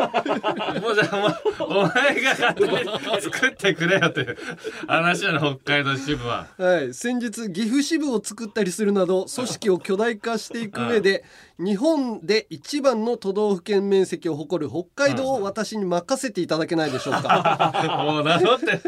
もうじゃあお前が勝手に作ってくれよっていう話なの北海道支部は。はい、先日岐阜支部を作ったりするなど組織を巨大化していく上で日本で一番の都道府県面積を誇る北海道を私に任せていただけないでしょうか。*laughs* もうなのって。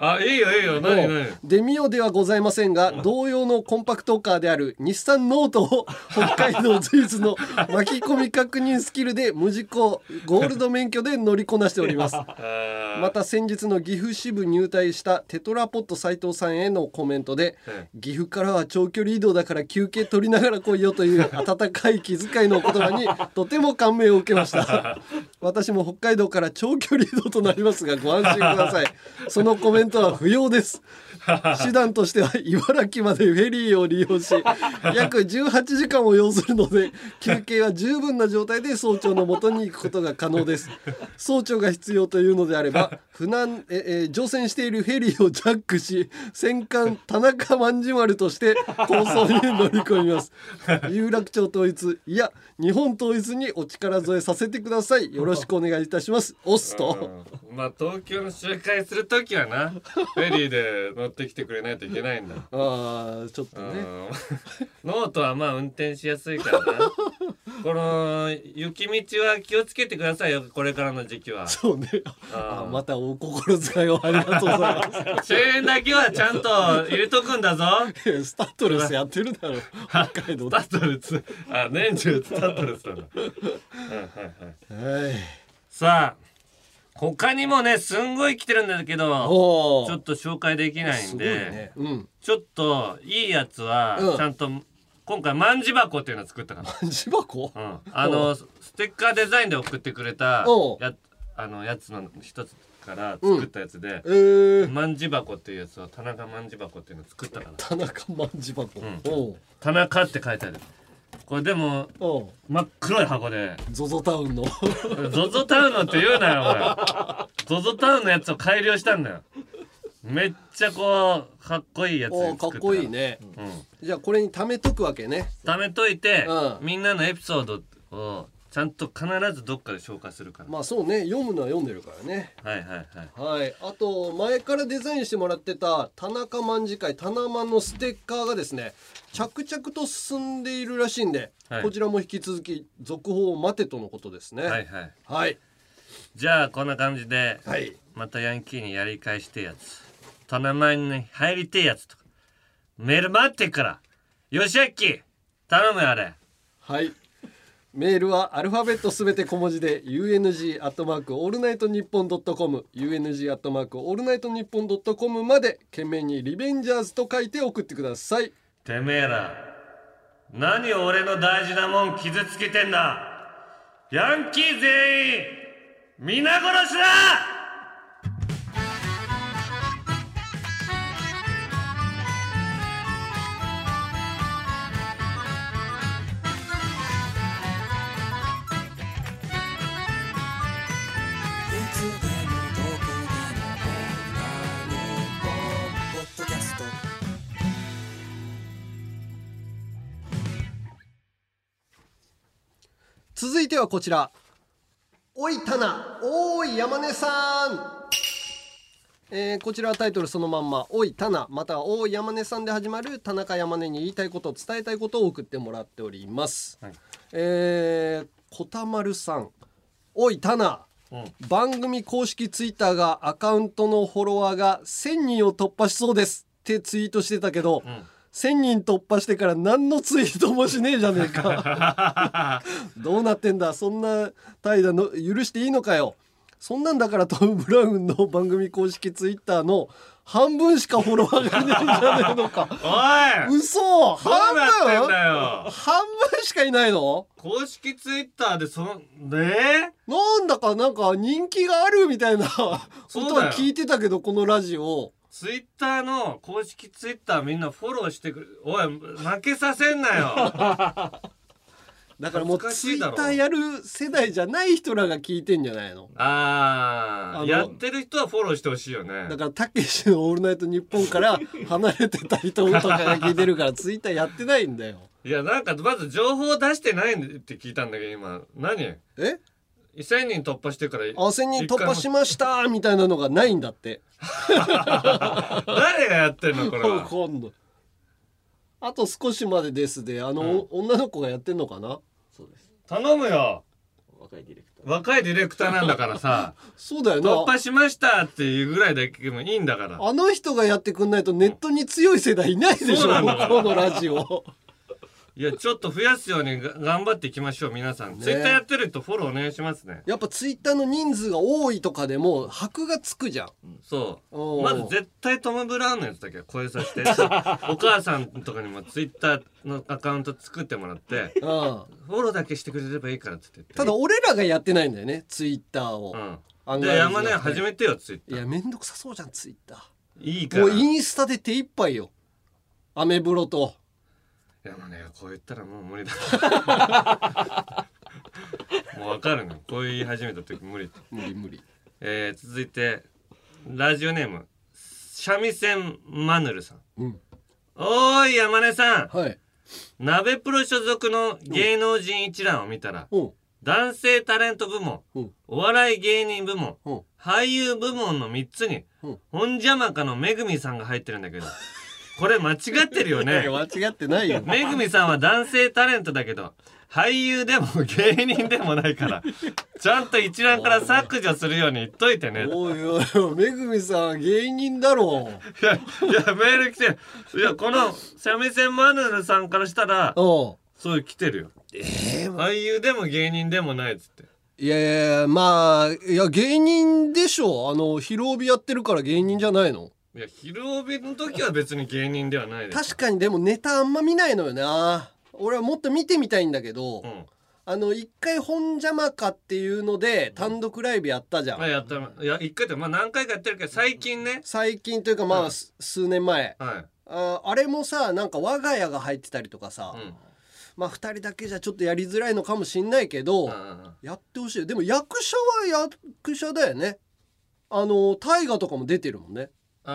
あいいよいいよ。何何？デミオではございませんが同様のコンパクトカーである日産ノートを北海道随一の巻き込み確認スキルで無事故ゴールド免許で乗りこなしております。*laughs* また先日の岐阜支部入隊したテトラポット斉藤さんへのコメントで岐阜からは長距離移動だから休憩取りながら来いよという *laughs* 温かい気遣いのお言葉にとても感銘を受けました。*laughs* 私も北海道から長距離移動となりますがご安心ください。そのコメントは不要です。手段としては茨城までフェリーを利用し約18時間を要するので休憩は十分な状態で総長の元に行くことが可能です。*laughs* 総長が必要というのであれば *laughs* 船ええ乗船しているフェリーをジャックし戦艦田中万丸として構想に乗り込みます。*laughs* 有楽町統一いや日本統一にお力添えさせてください。よろしくお願いいたします。オスと。まあ東京の集会するときはなフェリーで乗ってきてくれないといけないんだ。ああちょっとねノートはまあ運転しやすいからな。*laughs* この雪道は気をつけてくださいよこれからの時期は。そうね。あまたお心遣いをありがとうございます。チェーンだけはちゃんと入れとくんだぞ。スタッドレスやってるだろ。北海道。*laughs* スタッドレス。あ年中スタッドレスだ。はいはいはい。さあ他にもねすんごい来てるんだけどちょっと紹介できないんで、ね。うん。ちょっといいやつはうん。ちゃんと、今回万字箱っていうのを作ったから万字箱、うん、あのステッカーデザインで送ってくれたやあのやつの一つから作ったやつで、えー、万字箱っていうやつを田中万字箱っていうのを作ったから。田中万字箱、おう。田中って書いてある。これでも真っ黒い箱で。ゾゾタウンの。*laughs* ゾゾタウンのって言うなよおい。ゾゾタウンのやつを改良したんだよめっちゃこうかっこいいやつかっこいいね、じゃあこれに貯めとくわけね。貯めといて、うみんなのエピソードをちゃんと必ずどっかで紹介するから。まあそうね。読むのは読んでるからね。はいはいはい。はい。あと前からデザインしてもらってた田中卍会タナマンのステッカーがですね着々と進んでいるらしいんで、はい。こちらも引き続き続報を待てとのことですね。はいはい。はい。じゃあこんな感じで、はい。またヤンキーにやり返してえやつタナマンに入りてえやつとか。メール待ってっから。よしあっき頼むよあれ。はい。メールはアルファベットすべて小文字で UNG アットマークオールナイトニッポンドットコム。UNG アットマークオールナイトニッポンドットコムまで件名にリベンジャーズと書いて送ってください。てめえら。何俺の大事なもん傷つけてんだ。ヤンキー全員皆殺しだてはこちら。おいタナおーい山根さん。えーこちらはタイトルそのまんま「おいタナ」または「おい山根さん」で始まる田中山根に言いたいこと伝えたいことを送ってもらっております、えー、こたまるさん「おいタナ」番組公式ツイッターがアカウントのフォロワーが1000人を突破しそうですってツイートしてたけど、1000人突破してから何のツイートもしねえじゃねえか。*laughs* どうなってんだ？そんな態度の許していいのかよ。そんなんだからトム・ブラウンの番組公式ツイッターの半分しかフォロワーがいないんじゃねえのか。おい！嘘！半分？半分しかいないの？公式ツイッターでそのね？なんだかなんか人気があるみたいなことは聞いてたけどこのラジオツイッターの公式ツイッターみんなフォローしてくれおい負けさせんなよ。*laughs* だからもうツイッターやる世代じゃない人らが聞いてんじゃないの？ああやってる人はフォローしてほしいよね。だからたけしの「オールナイトニッポン」から離れてた人とかが聞いてるから *laughs* ツイッターやってないんだよ。いやなんかまず情報出してないって聞いたんだけど今。何？え？1000人突破してからあ1000人突破しましたみたいなのがないんだって。*laughs* 誰がやってんのこれは？*laughs* 今度。あと少しまでですであの、女の子がやってんのかな？頼むよ。若いディレクタ若いディレクターなんだからさ *laughs* そうだよな。突破しましたっていうぐらいだけでもいいんだから。あの人がやってくんないとネットに強い世代いないでしょそうなんこのラジオいやちょっと増やすようにが頑張っていきましょう皆さん、ね。ツイッターやってる人フォローお願いしますね。やっぱツイッターの人数が多いとかでも箔がつくじゃん。そう。おー。まず絶対トム・ブラウンのやつだけは超えさせて *laughs* お母さんとかにもツイッターのアカウント作ってもらってフォローだけしてくれればいいからっつって。ただ俺らがやってないんだよねツイッターを、アンガールズで山根始めてよツイッター。いやめんどくさそうじゃんツイッター。いいから。もうインスタで手一杯よ。アメブロと山根がこう言ったらもう無理だ。*laughs* もうわかるのこう言い始めた時無理。って無理無理。えー、続いてラジオネーム三味線マヌルさん、うん。おーい山根さん、はい、鍋プロ所属の芸能人一覧を見たら、男性タレント部門、お笑い芸人部門、俳優部門の3つに、本邪魔かのめぐみさんが入ってるんだけどこれ間違ってるよね。*laughs* 間違ってないよ。めぐみさんは男性タレントだけど俳優でも芸人でもないからちゃんと一覧から削除するように言っといてね。おいおいおいめぐみさん芸人だろいやいやメール来ていやこの三味線マヌルさんからしたらそういう来てるよ。俳優でも芸人でもないっつって。いやいやまあいや芸人でしょ。あの昼帯やってるから芸人じゃないの？いや昼帯の時は別に芸人ではないです確かにでもネタあんま見ないのよな。俺はもっと見てみたいんだけど、あの一回本邪魔かっていうので単独ライブやったじゃん、まあやった。いや一回でまあ何回かやってるけど最近ね。最近というかまあ、す数年前、はい。ああれもさなんか我が家が入ってたりとかさ、まあ2人だけじゃちょっとやりづらいのかもしんないけど、やってほしい。でも役者は役者だよね。あの大河とかも出てるもんね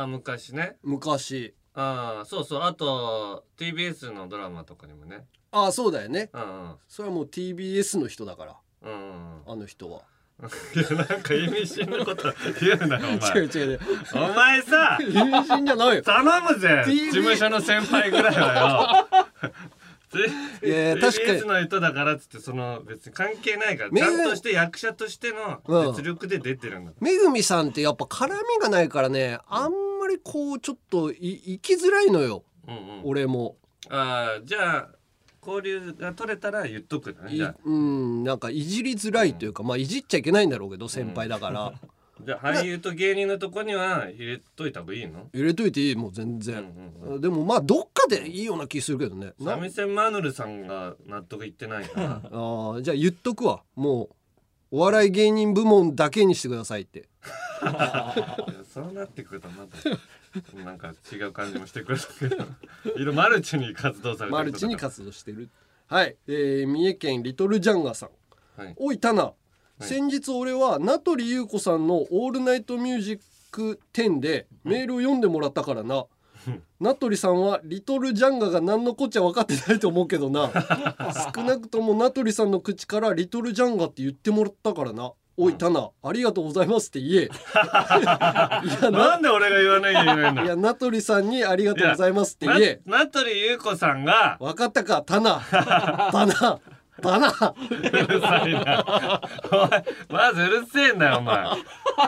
あ昔ね。昔。ああそうそう。あと TBS のドラマとかにもね。ああそうだよね。うんうん。それはもう TBS の人だから。うんうん。あの人は。*laughs* いやなんか意味深なこと *laughs* 言うなよお前。違う違う違う。お前さ意味深じゃないよ。頼むぜ TV 事務所の先輩ぐらいはよ。*laughs* いや確かに。TBS の人だからっつってその別に関係ないからちゃんとして役者としての実力で出てるんだめぐみさんってやっぱ絡みがないからねあんまりこうちょっとい生きづらいのよ、うんうん。俺も。ああじゃあ交流が取れたら言っとくねいじゃあ。うんなんかいじりづらいというか、まあいじっちゃいけないんだろうけど先輩だから、*laughs* じゃあ俳優と芸人のとこには入れといた方がいいの？入れといていいもう全然、でもまあどっかでいいような気するけどね。な三味線マヌルさんが納得いってないから。*laughs* あーじゃあ言っとくわ。もうお笑い芸人部門だけにしてくださいって *laughs* そうなってくるとまたなんか違う感じもしてくるけど。*laughs* いろマルチに活動されてるマルチに活動してる。はい、えー、三重県リトルジャンガさん、はい。おいタナ、い。先日俺は名取裕子さんの「オールナイトミュージック10」でメールを読んでもらったからな、名取さんはリトルジャンガが何のこっちゃ分かってないと思うけどな。少なくとも名取さんの口からリトルジャンガって言ってもらったからなおいタナありがとうございますって言え。*laughs* なんで俺が言わなきゃいけないんだいや名取さんにありがとうございますって言え。な名取裕子さんが分かったかタナ？*laughs* タナタナ。うるさいな。おいまずうるせえんだよお前。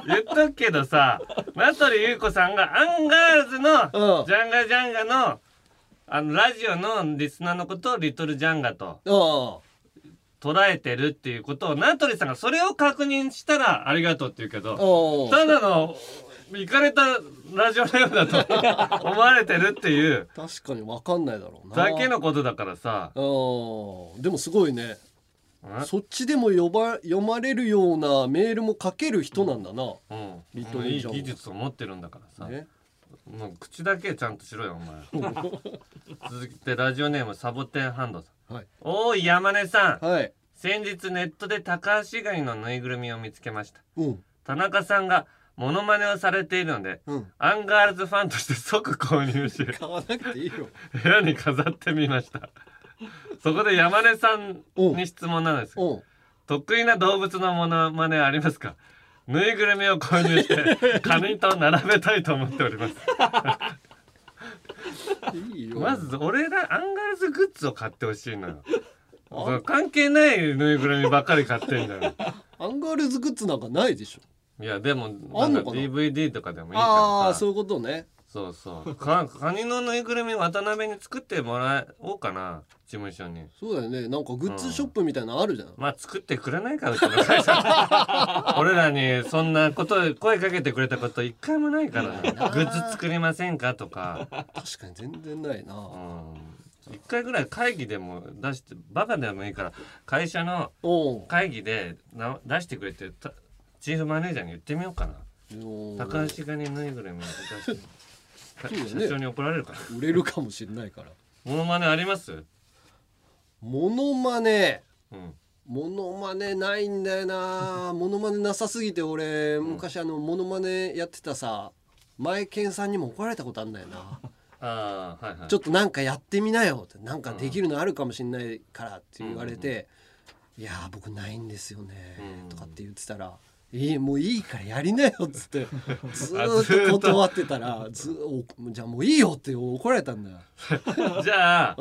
言っとくけどさ名取裕子さんがアンガールズのジャンガジャンガのあのラジオのリスナーのことをリトルジャンガと捉えてるっていうことを名取さんがそれを確認したらありがとうって言うけどただの行かれたラジオネームだと *laughs* 思われてるっていう確かに分かんないだろうな。だけのことだからさ。うんでもすごいね。そっちでも呼ば読まれるようなメールも書ける人なんだな、うん、リトもういい技術を持ってるんだからさ、ね。もう口だけちゃんとしろよお前。*laughs* 続いてラジオネームサボテンハンドさん、はい。おーい山根さん、はい。先日ネットで高橋ガニのぬいぐるみを見つけました。うん。田中さんがモノマネをされているので、うん。アンガールズファンとして即購入し *laughs* 買わなくていいよ。部屋に飾ってみました。そこで山根さんに質問なんです。得意な動物のモノマネありますか？ぬいぐるみを購入して *laughs* カニと並べたいと思っておりますいいよ。まず俺らアンガールズグッズを買ってほしいのよ。その関係ないぬいぐるみばっかり買ってんだよ。アンガールズグッズなんかないでしょ。いやでもな？なんか DVD とかでもいいからさ。ああーそういうことねそうそう。かカニのぬいぐるみ渡辺に作ってもらおうかな事務所に。そうだよね。なんかグッズショップみたいなのあるじゃん、まあ作ってくれないかうちの会社俺らにそんなこと声かけてくれたこと一回もないから。なグッズ作りませんかとか。確かに全然ないな、一回ぐらい会議でも出してバカでもいいから会社の会議でな出してくれってたチーフマネージャーに言ってみようかな。高橋がにぬいぐるみを出して。かそう社長に怒られるから。売れるかもしれないから。モノマネあります？モノマネ。うん。モノマネないんだよな。モノマネなさすぎて俺昔あのモノマネやってたさ前健さんにも怒られたことあんだよな。ああはいはい。ちょっとなんかやってみなよって。なんかできるのあるかもしれないからって言われて「いやー僕ないんですよね」とかって言ってたら「いいもういいからやりなよ」っつって *laughs* ずーっと断ってたらずおじゃあもういいよって怒られたんだよ。*laughs* じゃあ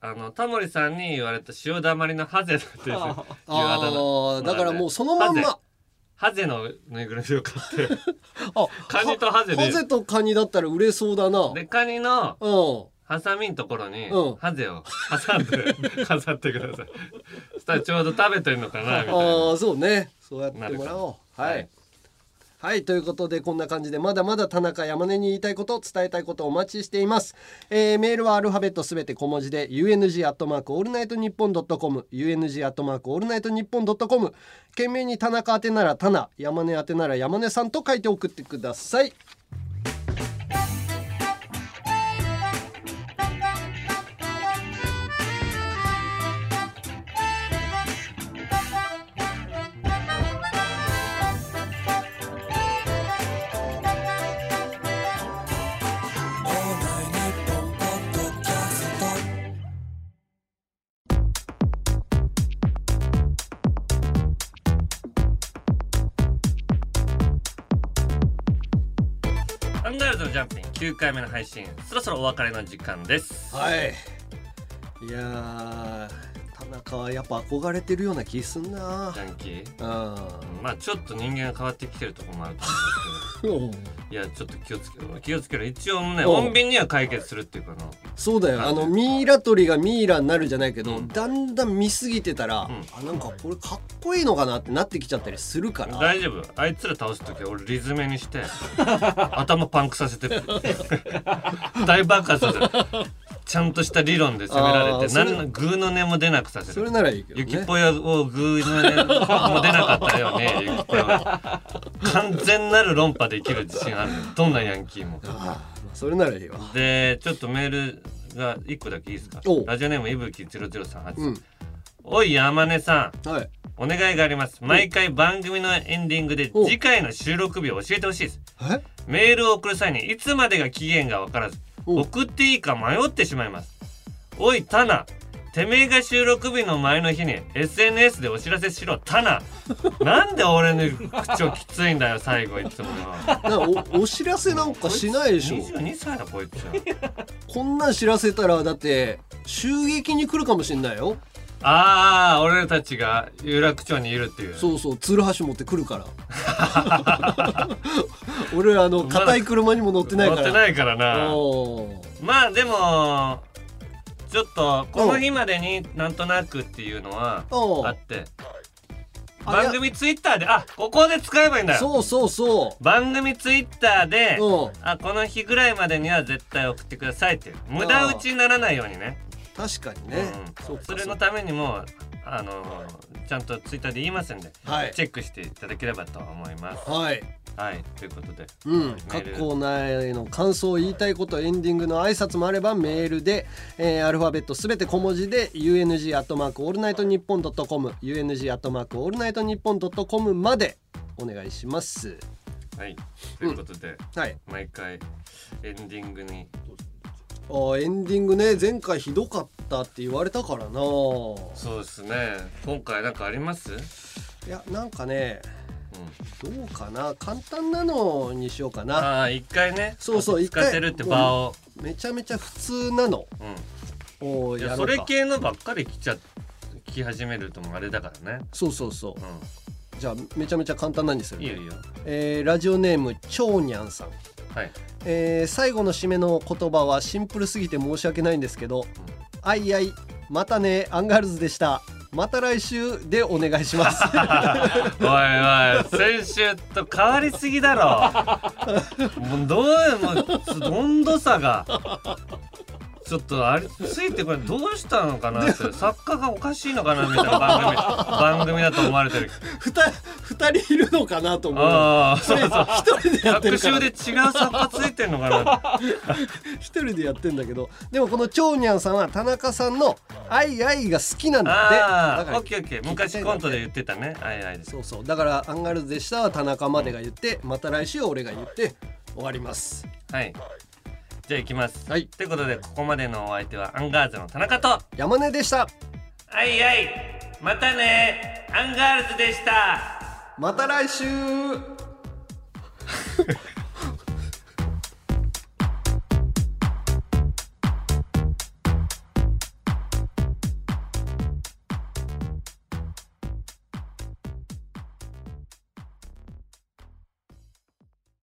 あのタモリさんに言われた塩だまりのハゼっていうあ *laughs* だあーだからもうそのまんま。ハゼ。のぬいぐるみを買って。カニとハゼで。ハゼとカニだったら売れそうだな。でカニのうんハサミのところにうん。ハゼを挟んで飾ってください。そしたらちょうど食べてるのかなみたいな。ああそうね。そうやってもらおう。なるはい。はいということでこんな感じでまだまだ田中山根に言いたいこと伝えたいことをお待ちしています、えーメールはアルファベットすべて小文字で UNG アットマークオールナイトニッポンドットコム UNG アットマークオールナイトニッポンドットコム。懸命に田中宛てなら田名山根宛てなら山根さんと書いて送ってください9回目の配信そろそろお別れの時間です。はい。いやー。田中はやっぱ憧れてるような気すんな。ジャンキー？うん。まあちょっと人間が変わってきてるところもあると思うんですけど。いやちょっと気をつけろ。気をつけろ。一応ね穏便には解決するっていうかなそうだよ。あのミイラ取りがミイラになるじゃないけど、だんだん見すぎてたら、あなんかこれかっこいいのかなってなってきちゃったりするから。大丈夫。あいつら倒す時は俺リズメにして頭パンクさせて *laughs* 大爆発させるちゃんとした理論で攻められて何のグーの音も出なくさせる。それならいいけどね。ゆきぽよをグーの音も出なかったよね *laughs* ゆきぽよは。完全なる論破できる自信ある。どんなヤンキーも。それならいいわ。でちょっとメールが一個だけいいですか？ラジオネームいぶき0038、うん。おい山根さん、はい、お願いがあります。毎回番組のエンディングで次回の収録日を教えてほしいです。メールを送る際にいつまでが期限が分からず送っていいか迷ってしまいます。おいタナ。てめえが収録日の前の日に SNS でお知らせしろタナ。*laughs* なんで俺の口調きついんだよ最後いつもよなおお知らせなんかしないでしょ。22歳だこいつ。こんなん知らせたらだって襲撃に来るかもしんないよああ俺たちが有楽町にいるっていう。そうそうツルハシ持ってくるから。*laughs* 俺あの硬い車にも乗ってないから。乗ってないからな。まあでもちょっとこの日までになんとなくっていうのはあって。番組ツイッターであここで使えばいいんだ。よそうそうそう。番組ツイッターでうん。あこの日ぐらいまでには絶対送ってくださいっていう。無駄打ちにならないようにね確かにね、うん。それのためにもあのちゃんとツイッターで言いますんで、はい。チェックしていただければと思います。はい。はい。ということで。うん、メール各コーナーへの感想言いたいことエンディングの挨拶もあればメールで、えーアルファベットすべて小文字で UNG アットマークオールナイトニッポンドットコム UNG アットマークオールナイトニッポンドットコムまでお願いします。はい。ということで、はい。毎回エンディングにあーエンディングね前回ひどかったって言われたからな。そうですね。今回なんかあります？いやなんかね、どうかな。簡単なのにしようかな。ああ一回ねそうそう一使回ってるって場を。めちゃめちゃ普通なの。うん。をいやそれ系のばっかり来ちゃ来始めるともあれだからね。そうそうそう、じゃあめちゃめちゃ簡単なにするね。いいよいいよ。えーラジオネームちょうにゃんさんはい。えー最後の締めの言葉はシンプルすぎて申し訳ないんですけど「あいあいまたねアンガールズでした。また来週」でお願いします。*laughs* おいおい先週と変わりすぎだろ。もうどうもう温度差がちょっとあれついてこれどうしたのかなって作家がおかしいのかなみたいな番組 *laughs* 番組だと思われてる。二人いるのかなと思うああそれ一人でやってるから。学習で違う作家ついてんのかな。一人でやってんだけど。でもこのちょうにゃんさんは田中さんの「あいあい」が好きなんだってあオッケーオッケー。昔コントで言ってたね。はいはいそうそう。だから「アンガールズでした」は田中までが言ってまた来週は俺が言って終わります。はいじゃあ行きます。はい。ということでここまでのお相手はアンガールズの田中と。山根でした。はいはい。またね。アンガールズでした。また来週 *laughs*